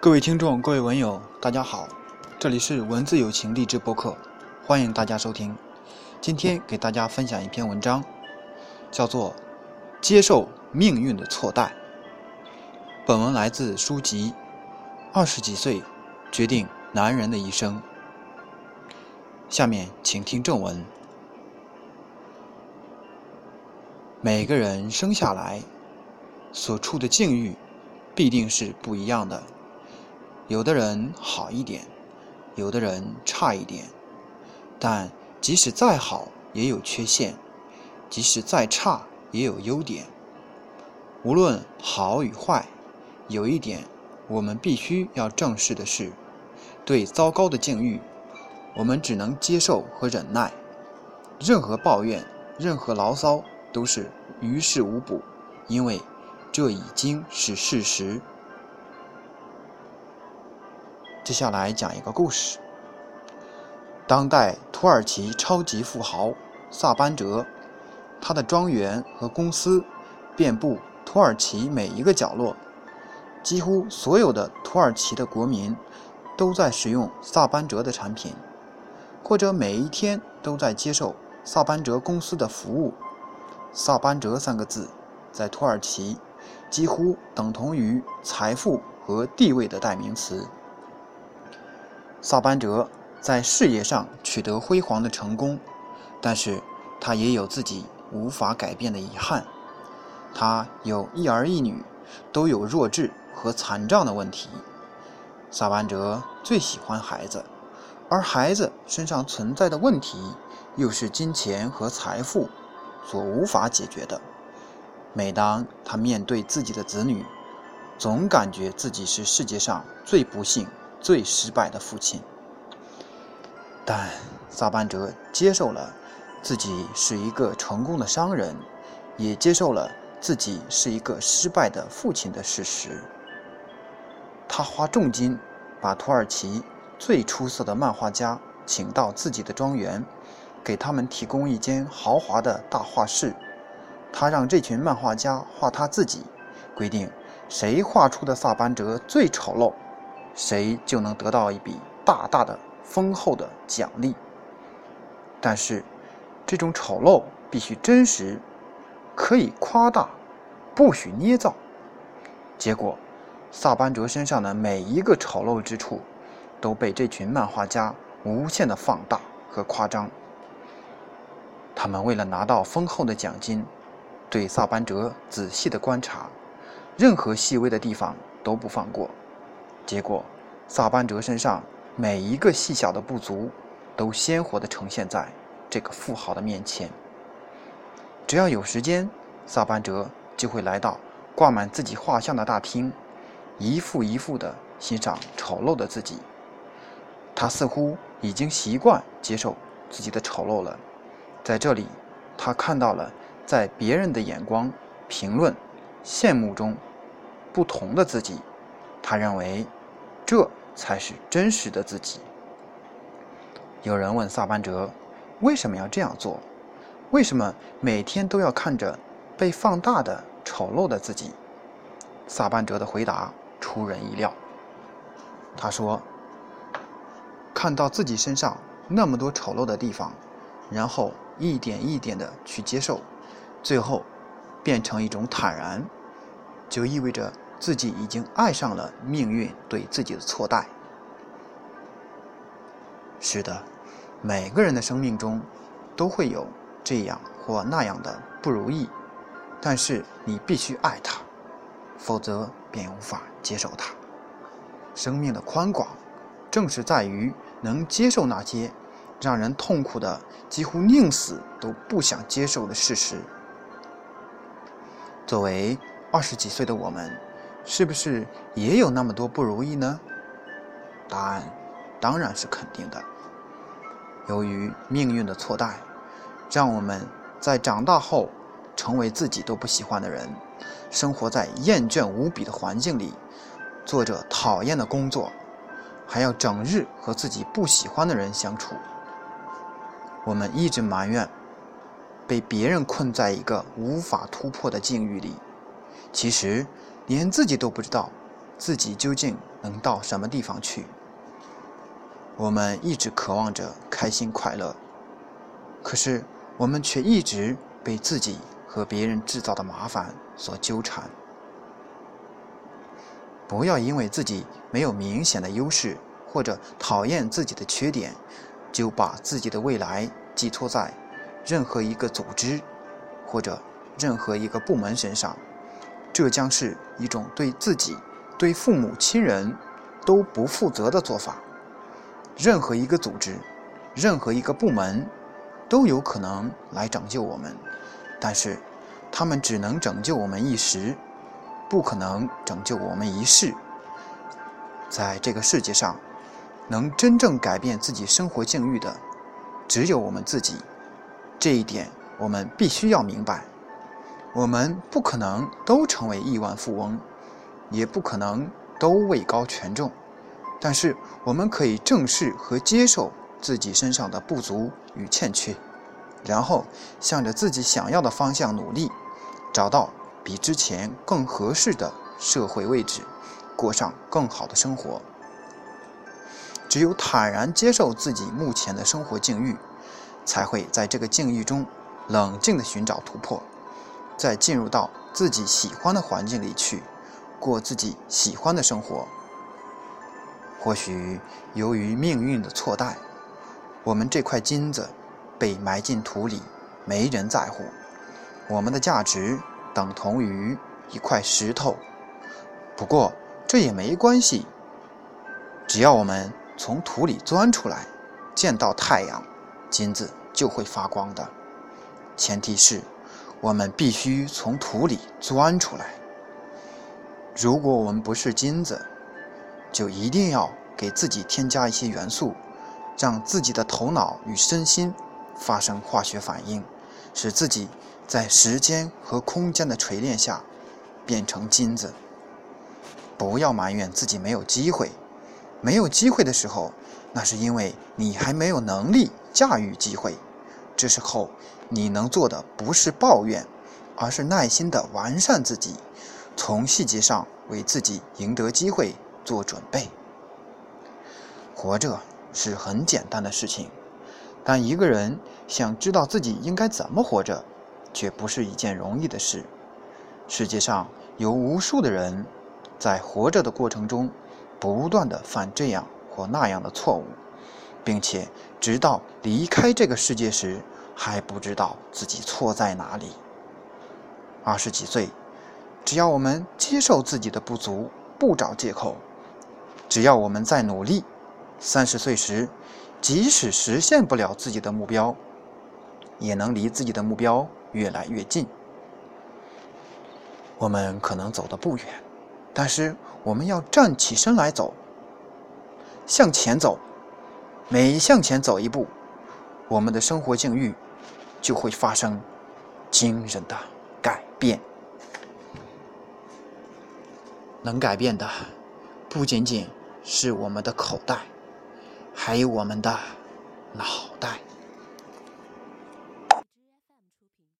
各位听众，各位文友，大家好，这里是文字有情励志播客，欢迎大家收听。今天给大家分享一篇文章，叫做《接受命运的错待》。本文来自书籍《二十几岁决定男人的一生》。下面请听正文。每个人生下来所处的境遇必定是不一样的。有的人好一点，有的人差一点，但即使再好也有缺陷，即使再差也有优点。无论好与坏，有一点我们必须要正视的是：对糟糕的境遇，我们只能接受和忍耐。任何抱怨，任何牢骚都是于事无补，因为这已经是事实。接下来讲一个故事。当代土耳其超级富豪萨班哲，他的庄园和公司遍布土耳其每一个角落，几乎所有的土耳其的国民都在使用萨班哲的产品，或者每一天都在接受萨班哲公司的服务。萨班哲三个字在土耳其几乎等同于财富和地位的代名词。萨班哲在事业上取得辉煌的成功，但是他也有自己无法改变的遗憾。他有一儿一女，都有弱智和残障的问题。萨班哲最喜欢孩子，而孩子身上存在的问题，又是金钱和财富所无法解决的。每当他面对自己的子女，总感觉自己是世界上最不幸。最失败的父亲，但萨班哲接受了自己是一个成功的商人，也接受了自己是一个失败的父亲的事实。他花重金把土耳其最出色的漫画家请到自己的庄园，给他们提供一间豪华的大画室。他让这群漫画家画他自己，规定谁画出的萨班哲最丑陋。谁就能得到一笔大大的丰厚的奖励。但是，这种丑陋必须真实，可以夸大，不许捏造。结果，萨班哲身上的每一个丑陋之处，都被这群漫画家无限的放大和夸张。他们为了拿到丰厚的奖金，对萨班哲仔细的观察，任何细微的地方都不放过。结果，萨班哲身上每一个细小的不足，都鲜活地呈现在这个富豪的面前。只要有时间，萨班哲就会来到挂满自己画像的大厅，一幅一幅地欣赏丑陋的自己。他似乎已经习惯接受自己的丑陋了。在这里，他看到了在别人的眼光、评论、羡慕中不同的自己。他认为。这才是真实的自己。有人问萨班哲：“为什么要这样做？为什么每天都要看着被放大的丑陋的自己？”萨班哲的回答出人意料。他说：“看到自己身上那么多丑陋的地方，然后一点一点的去接受，最后变成一种坦然，就意味着。”自己已经爱上了命运对自己的错待。是的，每个人的生命中都会有这样或那样的不如意，但是你必须爱他，否则便无法接受他。生命的宽广，正是在于能接受那些让人痛苦的、几乎宁死都不想接受的事实。作为二十几岁的我们。是不是也有那么多不如意呢？答案当然是肯定的。由于命运的错待，让我们在长大后成为自己都不喜欢的人，生活在厌倦无比的环境里，做着讨厌的工作，还要整日和自己不喜欢的人相处。我们一直埋怨被别人困在一个无法突破的境遇里，其实。连自己都不知道自己究竟能到什么地方去。我们一直渴望着开心快乐，可是我们却一直被自己和别人制造的麻烦所纠缠。不要因为自己没有明显的优势，或者讨厌自己的缺点，就把自己的未来寄托在任何一个组织或者任何一个部门身上。这将是一种对自己、对父母亲人都不负责的做法。任何一个组织、任何一个部门都有可能来拯救我们，但是他们只能拯救我们一时，不可能拯救我们一世。在这个世界上，能真正改变自己生活境遇的，只有我们自己。这一点我们必须要明白。我们不可能都成为亿万富翁，也不可能都位高权重，但是我们可以正视和接受自己身上的不足与欠缺，然后向着自己想要的方向努力，找到比之前更合适的社会位置，过上更好的生活。只有坦然接受自己目前的生活境遇，才会在这个境遇中冷静地寻找突破。再进入到自己喜欢的环境里去，过自己喜欢的生活。或许由于命运的错待，我们这块金子被埋进土里，没人在乎。我们的价值等同于一块石头。不过这也没关系，只要我们从土里钻出来，见到太阳，金子就会发光的。前提是。我们必须从土里钻出来。如果我们不是金子，就一定要给自己添加一些元素，让自己的头脑与身心发生化学反应，使自己在时间和空间的锤炼下变成金子。不要埋怨自己没有机会，没有机会的时候，那是因为你还没有能力驾驭机会。这时候，你能做的不是抱怨，而是耐心地完善自己，从细节上为自己赢得机会做准备。活着是很简单的事情，但一个人想知道自己应该怎么活着，却不是一件容易的事。世界上有无数的人，在活着的过程中，不断地犯这样或那样的错误。并且，直到离开这个世界时，还不知道自己错在哪里。二十几岁，只要我们接受自己的不足，不找借口；只要我们在努力，三十岁时，即使实现不了自己的目标，也能离自己的目标越来越近。我们可能走得不远，但是我们要站起身来走，向前走。每向前走一步，我们的生活境遇就会发生惊人的改变。能改变的不仅仅是我们的口袋，还有我们的脑。